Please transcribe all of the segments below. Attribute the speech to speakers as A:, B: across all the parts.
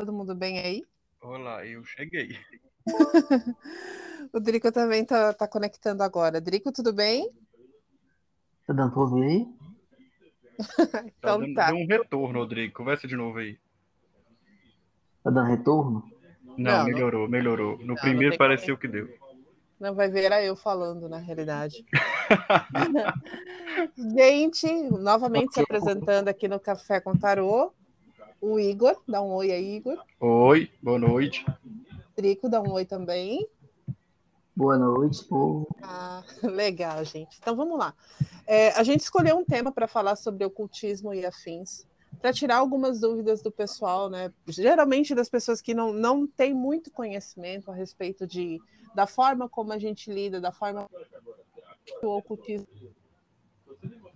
A: todo mundo bem aí?
B: Olá, eu cheguei.
A: o Drico também tá, tá conectando agora. Drico, tudo bem?
C: Tá dando pra ouvir aí?
B: então tá. Dando, tá. Deu um retorno, Drico. Conversa de novo aí.
C: Tá dando retorno?
B: Não, não melhorou, não... melhorou. No não, primeiro não pareceu que deu.
A: Não, vai ver, era eu falando, na realidade. Gente, novamente se apresentando aqui no Café com Tarô, o Igor. Dá um oi aí, Igor.
B: Oi, boa noite.
A: Trico, dá um oi também.
C: Boa noite, povo.
A: Ah, legal, gente. Então vamos lá. É, a gente escolheu um tema para falar sobre ocultismo e afins, para tirar algumas dúvidas do pessoal, né? Geralmente das pessoas que não, não têm muito conhecimento a respeito de, da forma como a gente lida, da forma que o ocultismo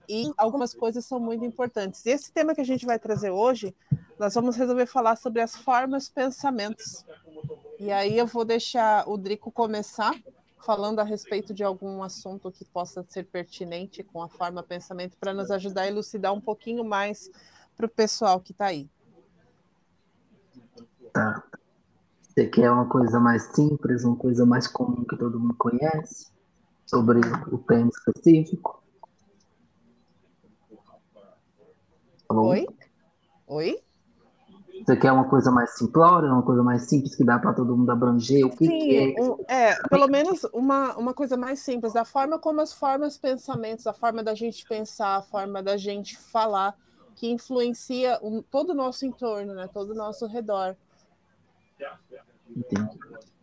A: e algumas coisas são muito importantes. E esse tema que a gente vai trazer hoje, nós vamos resolver falar sobre as formas pensamentos. E aí eu vou deixar o Drico começar falando a respeito de algum assunto que possa ser pertinente com a forma pensamento para nos ajudar a elucidar um pouquinho mais para o pessoal que está aí.
C: Tá. Você quer uma coisa mais simples, uma coisa mais comum que todo mundo conhece sobre o tema específico?
A: Alô? Oi? Oi?
C: Você quer uma coisa mais simplória, uma coisa mais simples que dá para todo mundo abranger? O que,
A: Sim,
C: que é?
A: Um, é, pelo menos uma, uma coisa mais simples, da forma como as formas pensamentos, a forma da gente pensar, a forma da gente falar, que influencia um, todo o nosso entorno, né? Todo o nosso redor.
C: Entendi.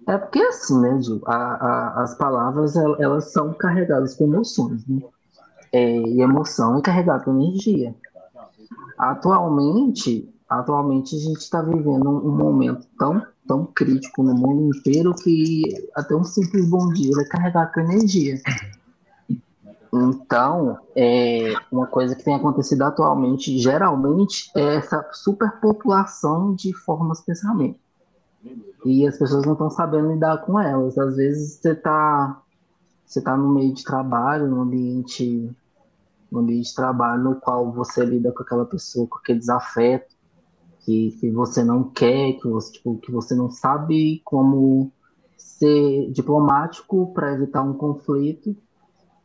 C: É porque assim, né, Gil? A, a, as palavras elas são carregadas com emoções, né? É, e emoção é carregada com energia. Atualmente, atualmente a gente está vivendo um momento tão, tão crítico no mundo inteiro que até um simples bom dia vai carregar com energia. Então, é, uma coisa que tem acontecido atualmente, geralmente, é essa superpopulação de formas de pensamento. E as pessoas não estão sabendo lidar com elas. Às vezes você está você tá no meio de trabalho, no ambiente no ambiente de trabalho no qual você lida com aquela pessoa, com aquele desafeto que, que você não quer, que você, tipo, que você não sabe como ser diplomático para evitar um conflito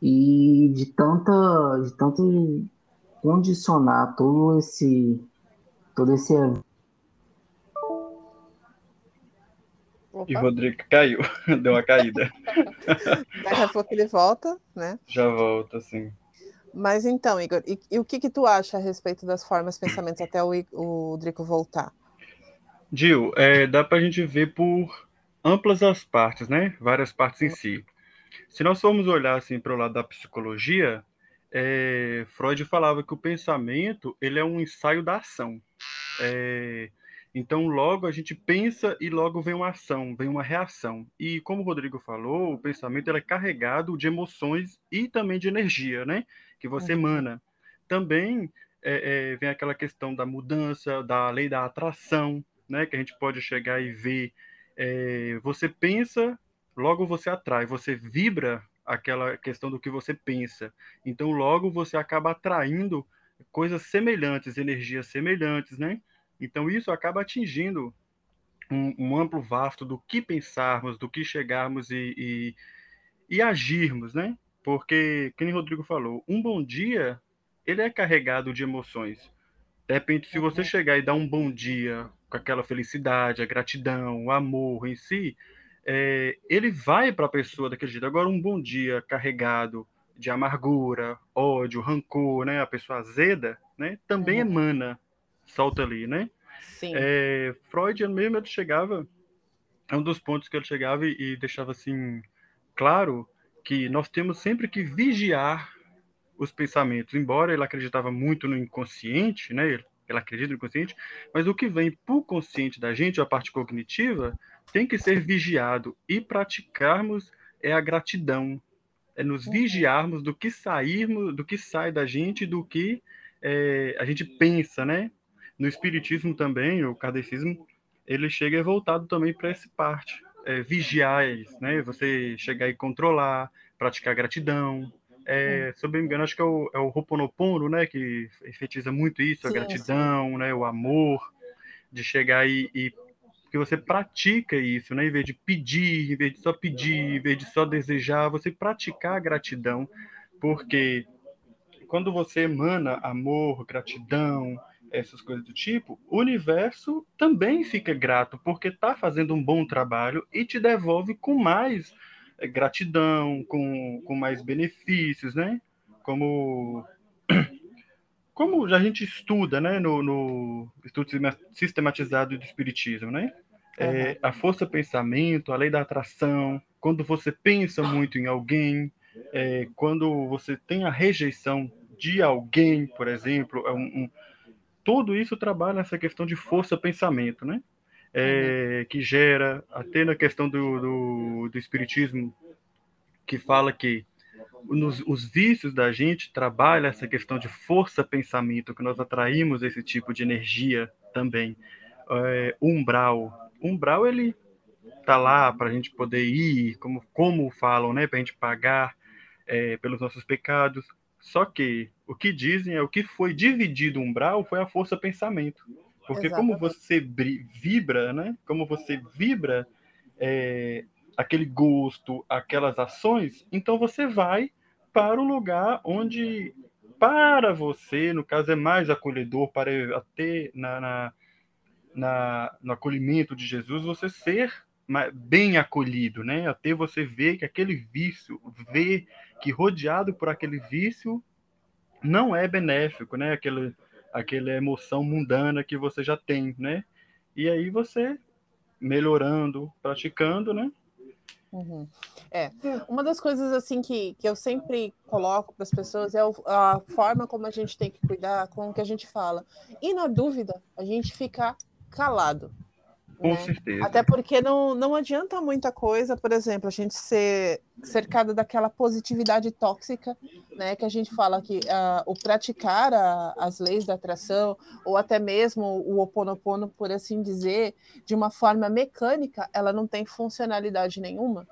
C: e de tanta de tanto condicionar todo esse todo esse
B: Opa. E o Rodrigo caiu, deu uma caída.
A: Daqui a pouco ele volta, né?
B: Já volta, sim.
A: Mas então, Igor, e, e, o que, que tu acha a respeito das formas pensamentos até o, o Drico voltar?
B: Gil, é, dá para a gente ver por amplas as partes, né? Várias partes em si. Se nós formos olhar assim para o lado da psicologia, é, Freud falava que o pensamento ele é um ensaio da ação. É, então, logo a gente pensa e logo vem uma ação, vem uma reação. E como o Rodrigo falou, o pensamento é carregado de emoções e também de energia, né? Que você uhum. emana. Também é, é, vem aquela questão da mudança, da lei da atração, né? Que a gente pode chegar e ver. É, você pensa, logo você atrai, você vibra aquela questão do que você pensa. Então, logo você acaba atraindo coisas semelhantes, energias semelhantes, né? Então, isso acaba atingindo um, um amplo vasto do que pensarmos, do que chegarmos e, e, e agirmos, né? Porque, como o Rodrigo falou, um bom dia, ele é carregado de emoções. De repente, se você uhum. chegar e dar um bom dia com aquela felicidade, a gratidão, o amor em si, é, ele vai para a pessoa daquele jeito. Agora, um bom dia carregado de amargura, ódio, rancor, né? A pessoa azeda, né? Também uhum. emana, solta ali, né?
A: Sim.
B: É, Freud mesmo ele chegava, é um dos pontos que ele chegava e, e deixava assim claro que nós temos sempre que vigiar os pensamentos, embora ele acreditava muito no inconsciente, né? Ele, ele acredita no inconsciente, mas o que vem para o consciente da gente, a parte cognitiva, tem que ser vigiado e praticarmos é a gratidão, é nos uhum. vigiarmos do que sairmos, do que sai da gente, do que é, a gente pensa, né? No espiritismo também, o kardecismo, ele chega voltado também para essa parte, é, vigiais, né? Você chegar e controlar, praticar gratidão. É, se eu não me engano, acho que é o, é o né? Que enfatiza muito isso, a sim, gratidão, sim. né? O amor, de chegar e, e Porque você pratica isso, né? Em vez de pedir, em vez de só pedir, em vez de só desejar, você praticar a gratidão, porque quando você emana amor, gratidão, essas coisas do tipo, o universo também fica grato, porque está fazendo um bom trabalho e te devolve com mais eh, gratidão, com, com mais benefícios, né? Como, como a gente estuda, né, no, no estudo sistematizado do Espiritismo, né? É, a força pensamento, a lei da atração, quando você pensa muito em alguém, é, quando você tem a rejeição de alguém, por exemplo, é um, um, tudo isso trabalha nessa questão de força-pensamento, né? É, que gera, até na questão do, do, do espiritismo, que fala que nos, os vícios da gente trabalha essa questão de força-pensamento, que nós atraímos esse tipo de energia também. É, umbral. Umbral, ele tá lá para a gente poder ir, como, como falam, né? Para a gente pagar é, pelos nossos pecados. Só que o que dizem é o que foi dividido umbral foi a força pensamento. Porque Exatamente. como você vibra, né? Como você vibra é, aquele gosto, aquelas ações, então você vai para o lugar onde para você, no caso, é mais acolhedor para ter na, na, na, no acolhimento de Jesus, você ser bem acolhido, né? Até você ver que aquele vício, ver que rodeado por aquele vício não é benéfico, né? Aquele, aquela emoção mundana que você já tem, né? E aí você melhorando, praticando, né?
A: Uhum. É, uma das coisas assim que, que eu sempre coloco para as pessoas é a forma como a gente tem que cuidar com o que a gente fala. E na dúvida, a gente ficar calado,
B: com né? certeza.
A: Até porque não, não adianta muita coisa, por exemplo, a gente ser cercado daquela positividade tóxica, né? Que a gente fala que uh, o praticar a, as leis da atração, ou até mesmo o oponopono, por assim dizer, de uma forma mecânica, ela não tem funcionalidade nenhuma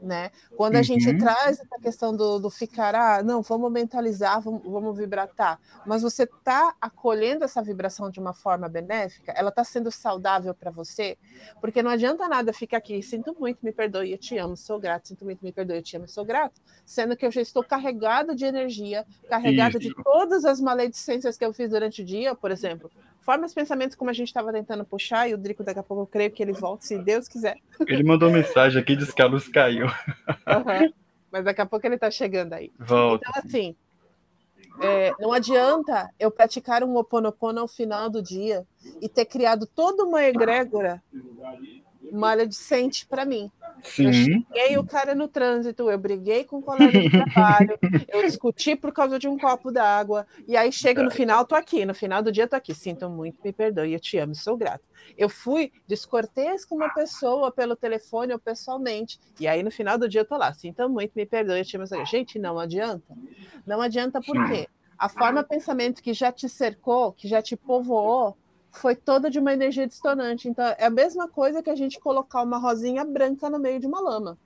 A: né? Quando a uhum. gente traz essa questão do, do ficar, ah, não, vamos mentalizar, vamos, vamos vibratar, tá. mas você está acolhendo essa vibração de uma forma benéfica, ela está sendo saudável para você, porque não adianta nada ficar aqui, sinto muito, me perdoe, eu te amo, sou grato, sinto muito, me perdoe, eu te amo, sou grato, sendo que eu já estou carregada de energia, carregada Isso. de todas as maledicências que eu fiz durante o dia, por exemplo, formas pensamentos como a gente estava tentando puxar, e o Drico daqui a pouco eu creio que ele volte, se Deus quiser.
B: Ele mandou mensagem aqui, disse que a luz caiu.
A: Uhum. Mas daqui a pouco ele está chegando aí.
B: Volta.
A: Então, assim, é, não adianta eu praticar um oponopono ao final do dia e ter criado toda uma egrégora maledicente para mim.
B: Sim.
A: Eu xinguei o cara no trânsito, eu briguei com o colega de trabalho, eu discuti por causa de um copo d'água, e aí chega no final, tô aqui, no final do dia tô aqui, sinto muito, me perdoe, eu te amo, sou grato. Eu fui descortês com uma pessoa pelo telefone ou pessoalmente, e aí no final do dia eu tô lá, sinto muito, me perdoe, eu te amo, sou grato. Gente, não adianta. Não adianta por quê? A forma pensamento que já te cercou, que já te povoou, foi toda de uma energia distonante. Então, é a mesma coisa que a gente colocar uma rosinha branca no meio de uma lama.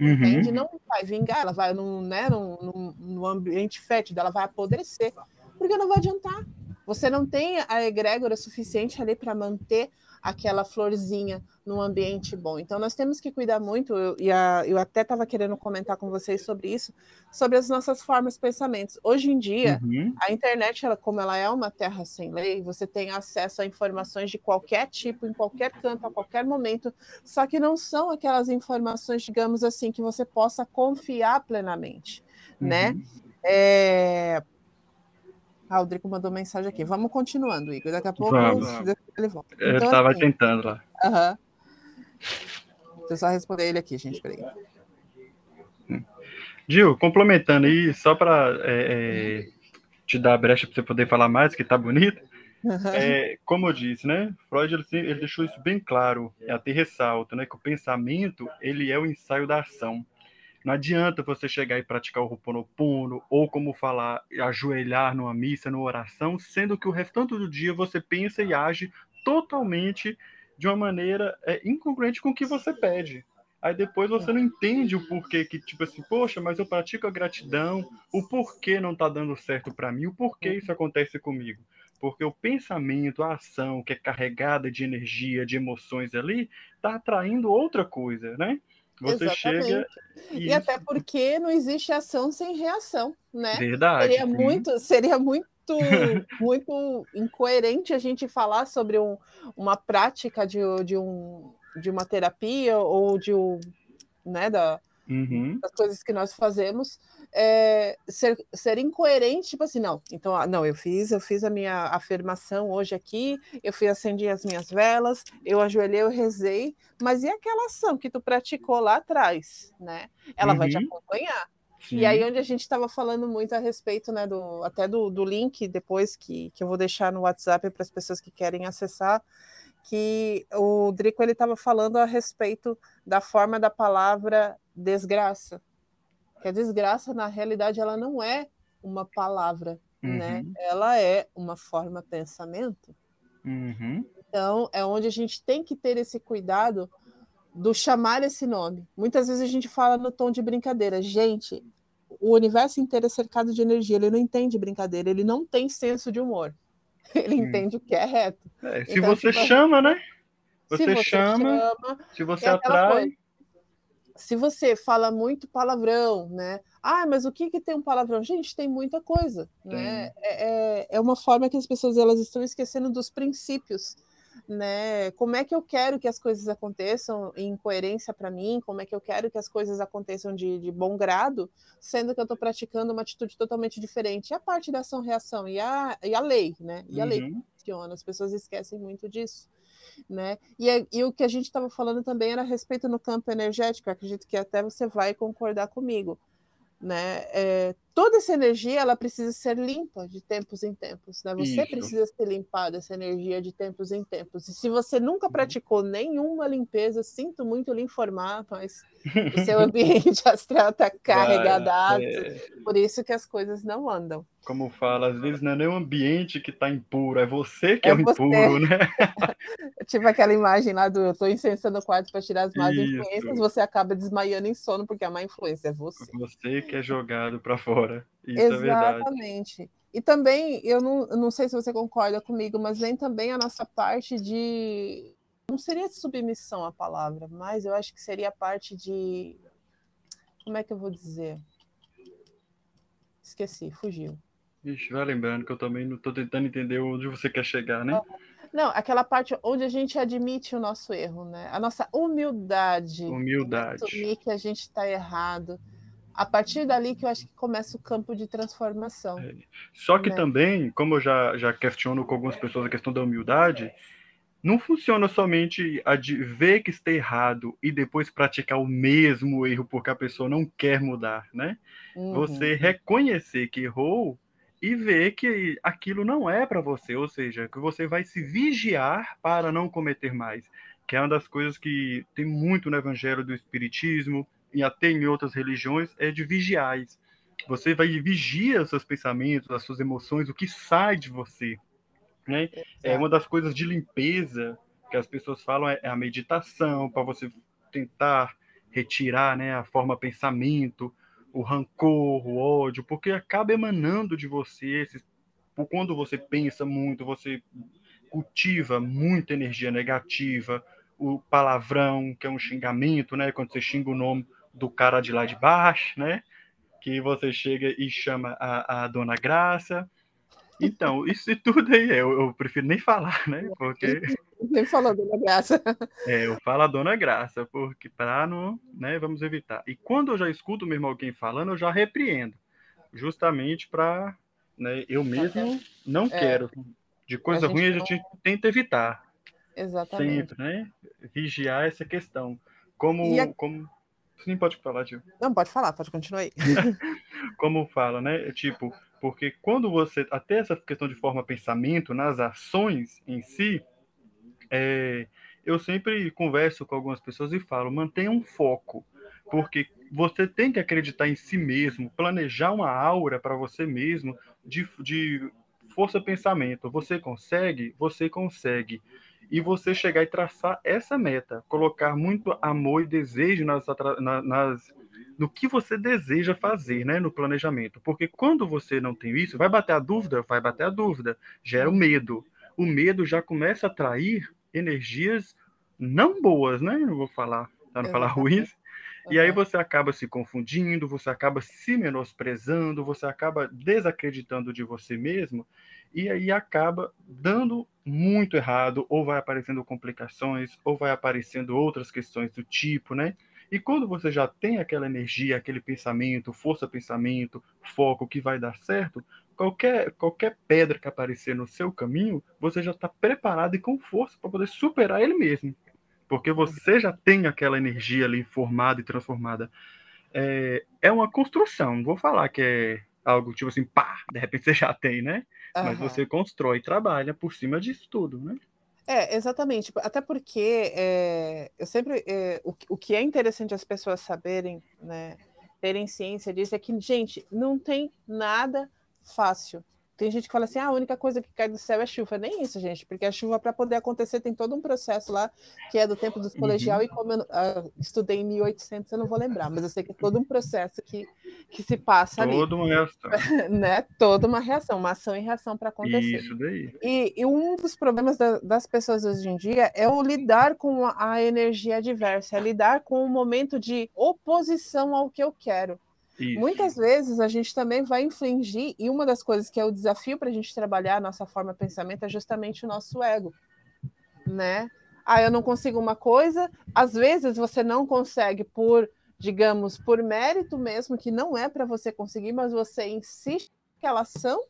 A: Uhum. Entende? Não vai vingar, ela vai num, né, num, num ambiente fétido, ela vai apodrecer, porque não vai adiantar. Você não tem a egrégora suficiente ali para manter aquela florzinha num ambiente bom. Então, nós temos que cuidar muito, eu, e a, eu até estava querendo comentar com vocês sobre isso, sobre as nossas formas de pensamentos. Hoje em dia, uhum. a internet, ela, como ela é uma terra sem lei, você tem acesso a informações de qualquer tipo, em qualquer canto, a qualquer momento, só que não são aquelas informações, digamos assim, que você possa confiar plenamente, né? uhum. né? É ah, o Drico mandou mensagem aqui. Vamos continuando, Igor. Daqui a pouco Vamos. ele volta.
B: Então, eu estava assim, tentando lá.
A: Aham. Uh -huh. Deixa eu só responder ele aqui, gente. Peraí.
B: Gil, complementando aí, só para é, é, te dar a brecha para você poder falar mais, que tá bonito. Uhum. É, como eu disse, né? Freud ele, ele, deixou isso bem claro, até ressalto, né? Que o pensamento ele é o ensaio da ação. Não adianta você chegar e praticar o Ho'oponopono, ou como falar, ajoelhar numa missa, numa oração, sendo que o restante do dia você pensa e age totalmente de uma maneira é, incongruente com o que você pede. Aí depois você não entende o porquê que, tipo assim, poxa, mas eu pratico a gratidão, o porquê não tá dando certo para mim, o porquê isso acontece comigo. porque o pensamento, a ação que é carregada de energia, de emoções ali, está atraindo outra coisa, né? Você Exatamente. chega
A: e... e até porque não existe ação sem reação, né?
B: Verdade.
A: Seria sim. muito, seria muito muito incoerente a gente falar sobre um, uma prática de, de, um, de uma terapia ou de um, né, da,
B: uhum.
A: das coisas que nós fazemos é, ser, ser incoerente, tipo assim, não, então, ah, não, eu fiz, eu fiz a minha afirmação hoje aqui, eu fui acender as minhas velas, eu ajoelhei, eu rezei, mas e aquela ação que tu praticou lá atrás, né? Ela uhum. vai te uhum. acompanhar. Sim. E aí, onde a gente estava falando muito a respeito, né, do, até do, do link depois que, que eu vou deixar no WhatsApp para as pessoas que querem acessar, que o Drico ele estava falando a respeito da forma da palavra desgraça. Que a desgraça, na realidade, ela não é uma palavra, né? uhum. né? Ela é uma forma pensamento.
B: Uhum.
A: Então, é onde a gente tem que ter esse cuidado do chamar esse nome. Muitas vezes a gente fala no tom de brincadeira. Gente, o universo inteiro é cercado de energia, ele não entende brincadeira, ele não tem senso de humor. Ele hum. entende o que é reto.
B: É, se então, você tipo, chama, né? Você, se você chama, chama, se você é atrai.
A: Se você fala muito palavrão, né? Ah, mas o que, que tem um palavrão? Gente, tem muita coisa, né? É, é, é uma forma que as pessoas elas estão esquecendo dos princípios né? Como é que eu quero que as coisas aconteçam em coerência para mim? Como é que eu quero que as coisas aconteçam de, de bom grado, sendo que eu estou praticando uma atitude totalmente diferente? E a parte da ação-reação e a, e a lei, né? E a uhum. lei funciona, as pessoas esquecem muito disso. Né? E, é, e o que a gente estava falando também era a respeito no campo energético, acredito que até você vai concordar comigo né? É, toda essa energia ela precisa ser limpa de tempos em tempos, né? Você Isso. precisa ser limpada essa energia de tempos em tempos. E se você nunca uhum. praticou nenhuma limpeza, sinto muito lhe informar, mas o seu ambiente astral está carregado, é... por isso que as coisas não andam
B: como fala, às vezes não é nem o ambiente que está impuro, é você que é, é o você. impuro, né?
A: tipo aquela imagem lá do eu estou incensando o quarto para tirar as más Isso. influências, você acaba desmaiando em sono porque a má influência é você.
B: Você que é jogado para fora. Isso
A: Exatamente.
B: É
A: e também, eu não, não sei se você concorda comigo, mas vem também a nossa parte de. Não seria submissão a palavra, mas eu acho que seria a parte de. Como é que eu vou dizer? Esqueci, fugiu
B: Ixi, vai lembrando que eu também não estou tentando entender onde você quer chegar, né?
A: Não, aquela parte onde a gente admite o nosso erro, né? A nossa humildade.
B: Humildade.
A: Assumir que a gente está errado. A partir dali que eu acho que começa o campo de transformação. É.
B: Só que né? também, como eu já, já questiono com algumas pessoas a questão da humildade, não funciona somente a de ver que está errado e depois praticar o mesmo erro porque a pessoa não quer mudar, né? Uhum. Você reconhecer que errou e ver que aquilo não é para você, ou seja, que você vai se vigiar para não cometer mais, que é uma das coisas que tem muito no evangelho do espiritismo até em outras religiões é de vigiais. Você vai vigiar os seus pensamentos, as suas emoções, o que sai de você, né? É uma das coisas de limpeza que as pessoas falam é a meditação para você tentar retirar, né, a forma pensamento, o rancor, o ódio, porque acaba emanando de você, esses, quando você pensa muito, você cultiva muita energia negativa, o palavrão, que é um xingamento, né? Quando você xinga o nome do cara de lá de baixo, né? Que você chega e chama a, a dona Graça. Então, isso tudo aí, eu, eu prefiro nem falar, né? Porque
A: nem falou Dona Graça.
B: É, eu falo a Dona Graça, porque para não, né, vamos evitar. E quando eu já escuto mesmo alguém falando, eu já repreendo, justamente para, né, eu mesmo não é. quero. De coisa a ruim a gente não... tenta evitar.
A: Exatamente.
B: Sempre, né? Vigiar essa questão. Como, a... como... Sim, pode falar, tio.
A: Não, pode falar, pode continuar aí.
B: como fala, né? Tipo, porque quando você, até essa questão de forma pensamento, nas ações em si, é, eu sempre converso com algumas pessoas e falo, mantenha um foco, porque você tem que acreditar em si mesmo, planejar uma aura para você mesmo de, de força pensamento. Você consegue? Você consegue. E você chegar e traçar essa meta, colocar muito amor e desejo nas, nas no que você deseja fazer, né, no planejamento. Porque quando você não tem isso, vai bater a dúvida, vai bater a dúvida, gera o medo. O medo já começa a atrair energias não boas, né? Não vou falar, para não falar ruins. E aí você acaba se confundindo, você acaba se menosprezando, você acaba desacreditando de você mesmo, e aí acaba dando muito errado, ou vai aparecendo complicações, ou vai aparecendo outras questões do tipo, né? E quando você já tem aquela energia, aquele pensamento, força-pensamento, foco que vai dar certo, qualquer, qualquer pedra que aparecer no seu caminho, você já está preparado e com força para poder superar ele mesmo. Porque você já tem aquela energia ali formada e transformada. É, é uma construção, não vou falar que é algo tipo assim, pá, de repente você já tem, né? Uhum. Mas você constrói e trabalha por cima disso tudo, né?
A: É, exatamente. Até porque é, eu sempre. É, o, o que é interessante as pessoas saberem, né? Terem ciência disso é que, gente, não tem nada fácil. Tem gente que fala assim: ah, a única coisa que cai do céu é chuva. Nem isso, gente, porque a chuva, para poder acontecer, tem todo um processo lá, que é do tempo dos colegial, uhum. e como eu uh, estudei em 1800, eu não vou lembrar, mas eu sei que é todo um processo que, que se passa
B: ali.
A: Toda
B: uma reação.
A: né? Toda uma reação, uma ação e reação para acontecer.
B: Isso daí.
A: E, e um dos problemas da, das pessoas hoje em dia é o lidar com a, a energia adversa, é lidar com o momento de oposição ao que eu quero. Isso. Muitas vezes a gente também vai infligir, e uma das coisas que é o desafio para a gente trabalhar a nossa forma de pensamento é justamente o nosso ego, né? Ah, eu não consigo uma coisa, às vezes você não consegue por, digamos, por mérito mesmo, que não é para você conseguir, mas você insiste naquela ação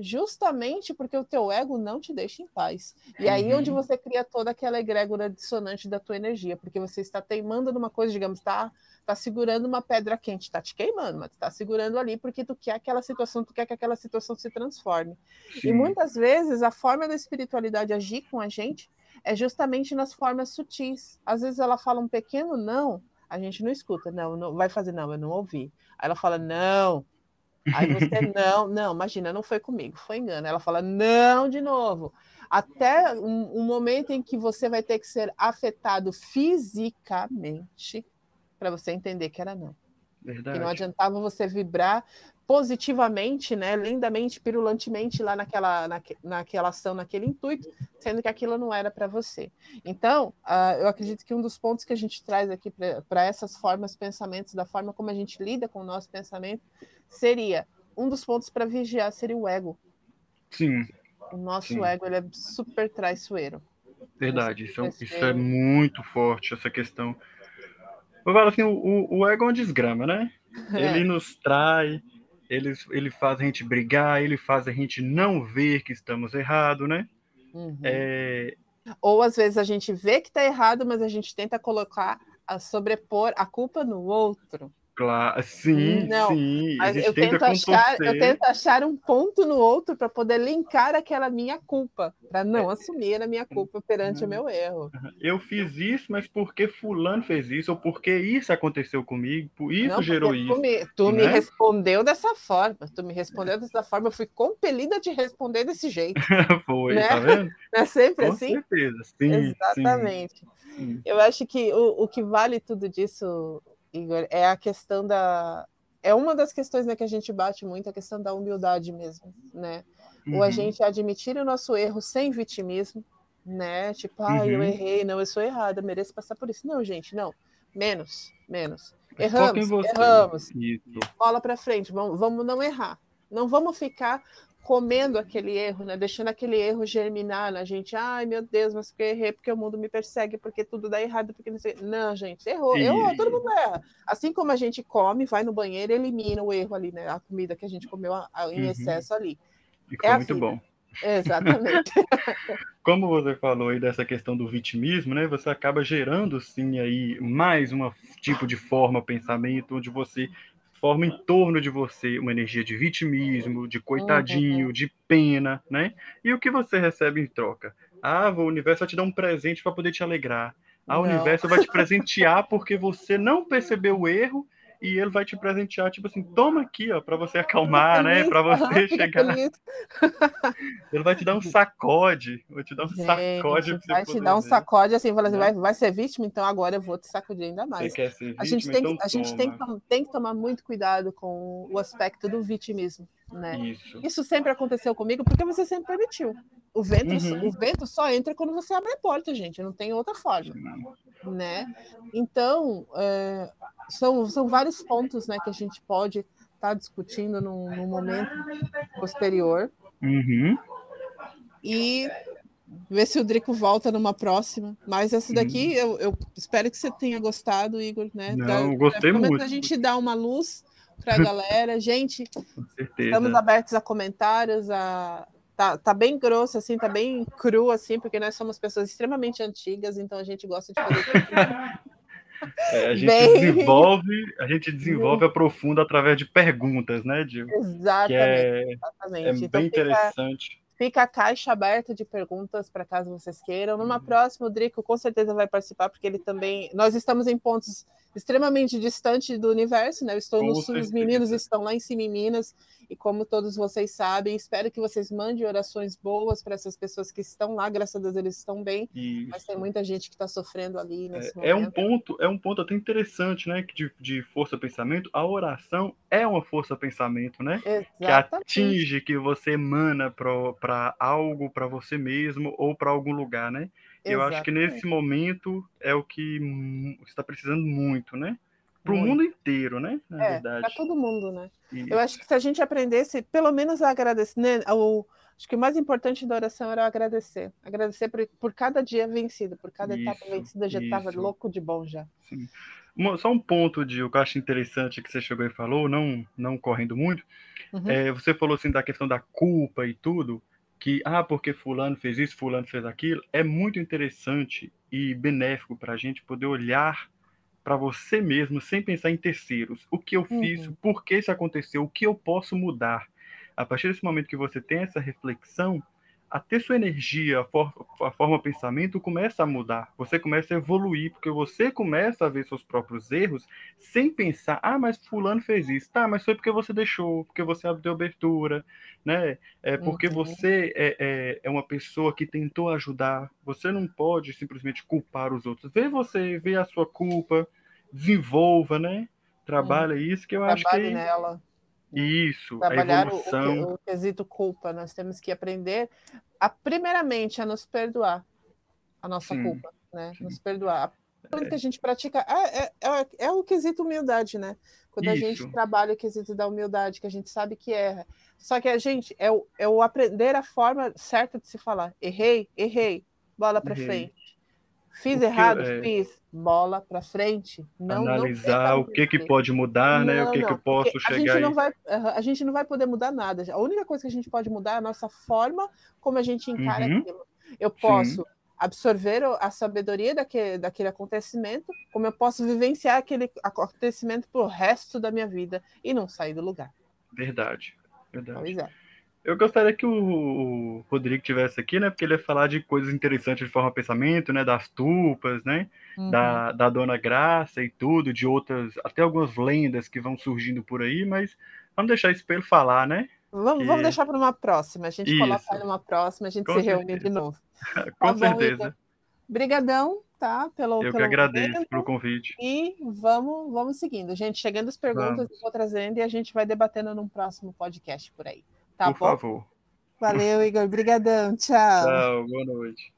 A: justamente porque o teu ego não te deixa em paz. E aí uhum. onde você cria toda aquela egrégora dissonante da tua energia, porque você está teimando numa coisa, digamos, tá, tá segurando uma pedra quente, tá te queimando, mas tá segurando ali porque tu quer aquela situação, tu quer que aquela situação se transforme. Sim. E muitas vezes a forma da espiritualidade agir com a gente é justamente nas formas sutis. Às vezes ela fala um pequeno não, a gente não escuta, não, não vai fazer não, eu não ouvi. Aí ela fala não, Aí você, não, não, imagina, não foi comigo, foi engano. Ela fala, não, de novo. Até um, um momento em que você vai ter que ser afetado fisicamente para você entender que era não.
B: Verdade.
A: Que não adiantava você vibrar positivamente, né, lindamente, pirulantemente lá naquela, naque, naquela ação, naquele intuito, sendo que aquilo não era para você. Então, uh, eu acredito que um dos pontos que a gente traz aqui para essas formas, pensamentos, da forma como a gente lida com o nosso pensamento, seria um dos pontos para vigiar seria o ego.
B: Sim.
A: O nosso sim. ego ele é super traiçoeiro.
B: Verdade, isso, é isso é muito forte, essa questão. Eu falo assim, o, o ego é uma desgrama, né? É. Ele nos trai, ele, ele faz a gente brigar, ele faz a gente não ver que estamos errados, né?
A: Uhum. É... Ou às vezes a gente vê que está errado, mas a gente tenta colocar, a sobrepor a culpa no outro.
B: Claro, sim, não, sim.
A: Mas eu tento, achar, eu tento achar um ponto no outro para poder linkar aquela minha culpa, para não é. assumir a minha culpa perante o meu erro.
B: Eu fiz isso, mas porque fulano fez isso, ou porque isso aconteceu comigo, por isso não, gerou isso.
A: Tu, me, tu né? me, respondeu dessa forma, tu me respondeu dessa forma, eu fui compelida a te responder desse jeito.
B: Foi, né? tá vendo?
A: Não é sempre
B: Com
A: assim?
B: Com certeza, sim.
A: Exatamente. Sim. Eu acho que o, o que vale tudo disso Igor, é a questão da. É uma das questões né, que a gente bate muito, a questão da humildade mesmo, né? Uhum. O a gente admitir o nosso erro sem vitimismo, né? Tipo, ah, uhum. eu errei, não, eu sou errada, mereço passar por isso. Não, gente, não. Menos, menos. Erramos, erramos. Isso. Bola para frente, vamos, vamos não errar. Não vamos ficar comendo aquele erro, né? Deixando aquele erro germinar na gente. Ai, meu Deus, mas porque errei, porque o mundo me persegue, porque tudo dá errado, porque não sei. Não, gente, errou, Sim. errou, todo mundo erra. Assim como a gente come, vai no banheiro, elimina o erro ali, né? A comida que a gente comeu em uhum. excesso ali.
B: Ficou é muito bom.
A: Exatamente.
B: Como você falou aí dessa questão do vitimismo, né? Você acaba gerando sim aí mais um tipo de forma pensamento onde você forma em torno de você uma energia de vitimismo, de coitadinho, uhum. de pena, né? E o que você recebe em troca? Ah, o universo vai te dar um presente para poder te alegrar. Ah, o universo vai te presentear porque você não percebeu o erro e ele vai te presentear, tipo assim, toma aqui, ó, para você acalmar, né? Para você chegar. ele vai te dar um sacode, vai te dar um Gente, sacode.
A: Pra vai te dar um sacode assim, fala assim, né? vai, vai ser vítima, então agora eu vou te sacudir ainda mais.
B: Você quer ser vítima,
A: a gente tem,
B: então
A: a gente tem, tem que tomar muito cuidado com o aspecto do vitimismo, né?
B: Isso.
A: Isso sempre aconteceu comigo porque você sempre permitiu. O vento, uhum. o vento só entra quando você abre a porta, gente. Não tem outra forma, né? Então, é, são, são vários pontos, né, que a gente pode estar tá discutindo num, num, momento posterior.
B: Uhum.
A: E ver se o Drico volta numa próxima. Mas essa daqui, uhum. eu, eu, espero que você tenha gostado, Igor, né?
B: Não, da, gostei muito.
A: a gente dá uma luz para a galera. Gente, estamos abertos a comentários, a tá, tá bem grosso, assim, tá bem cru, assim, porque nós somos pessoas extremamente antigas, então a gente gosta de fazer
B: é, a gente bem... desenvolve, a gente desenvolve, aprofunda através de perguntas, né, Gil?
A: Exatamente.
B: É,
A: exatamente.
B: é bem então, interessante.
A: Fica, fica, a caixa aberta de perguntas para caso vocês queiram. Numa uhum. próxima, o Drico com certeza vai participar, porque ele também. Nós estamos em pontos extremamente distante do universo, né? Eu estou no sul, os meninos estão lá em cima em Minas, e como todos vocês sabem, espero que vocês mandem orações boas para essas pessoas que estão lá, graças a Deus eles estão bem, Isso. mas tem muita gente que está sofrendo ali nesse
B: é, é, um ponto, é um ponto até interessante, né? De, de força pensamento, a oração é uma força pensamento, né?
A: Exatamente.
B: Que atinge, que você emana para algo, para você mesmo ou para algum lugar, né? Eu acho que nesse momento é o que está precisando muito, né? Para o mundo inteiro, né?
A: Na é, verdade. Para todo mundo, né? Isso. Eu acho que se a gente aprendesse, pelo menos a agradecer, né? O, acho que o mais importante da oração era agradecer. Agradecer por, por cada dia vencido, por cada isso, etapa vencida, já estava louco de bom já.
B: Sim. Só um ponto de eu acho interessante que você chegou e falou, não, não correndo muito. Uhum. É, você falou assim da questão da culpa e tudo que, ah, porque fulano fez isso, fulano fez aquilo, é muito interessante e benéfico para a gente poder olhar para você mesmo sem pensar em terceiros. O que eu uhum. fiz, por que isso aconteceu, o que eu posso mudar. A partir desse momento que você tem essa reflexão, até sua energia, a, for, a forma de pensamento começa a mudar. Você começa a evoluir, porque você começa a ver seus próprios erros sem pensar, ah, mas fulano fez isso. Tá, mas foi porque você deixou, porque você abriu abertura, né? É porque uhum. você é, é, é, uma pessoa que tentou ajudar. Você não pode simplesmente culpar os outros. Vê você, vê a sua culpa, desenvolva, né? Trabalha uhum. isso que eu
A: Trabalhe
B: acho que...
A: nela
B: isso,
A: Trabalhar
B: a evolução.
A: O, o, o quesito culpa. Nós temos que aprender, a, primeiramente, a nos perdoar a nossa sim, culpa, né? Sim. Nos perdoar. Quando é. que a gente pratica é, é, é, é, o quesito humildade, né? Quando Isso. a gente trabalha o quesito da humildade, que a gente sabe que erra. Só que a gente é o, é o aprender a forma certa de se falar. Errei, errei, bola para frente. Fiz errado, é... fiz. Bola para frente. Não,
B: Analisar não o que, que pode mudar, não, né? O que, que eu posso chegar.
A: A gente, não vai, a gente não vai poder mudar nada. A única coisa que a gente pode mudar é a nossa forma como a gente encara uhum. aquilo. Eu posso Sim. absorver a sabedoria daquele, daquele acontecimento, como eu posso vivenciar aquele acontecimento pro resto da minha vida e não sair do lugar.
B: Verdade. Verdade.
A: Pois é.
B: Eu gostaria que o Rodrigo tivesse aqui, né? Porque ele ia falar de coisas interessantes de forma pensamento, né? Das tupas, né? Uhum. Da, da Dona Graça e tudo, de outras, até algumas lendas que vão surgindo por aí, mas vamos deixar isso para ele falar, né?
A: Vamos, vamos deixar para uma próxima. A gente isso. coloca numa próxima, a gente Com se certeza. reúne de novo.
B: Com tá certeza.
A: Obrigadão, tá? Pelo,
B: Eu
A: pelo
B: que agradeço momento. pelo convite.
A: E vamos, vamos seguindo. Gente, chegando as perguntas, vamos. eu vou trazendo e a gente vai debatendo num próximo podcast por aí. Tá
B: Por
A: bom?
B: favor.
A: Valeu, Igor. Obrigadão. Tchau.
B: Tchau. Boa noite.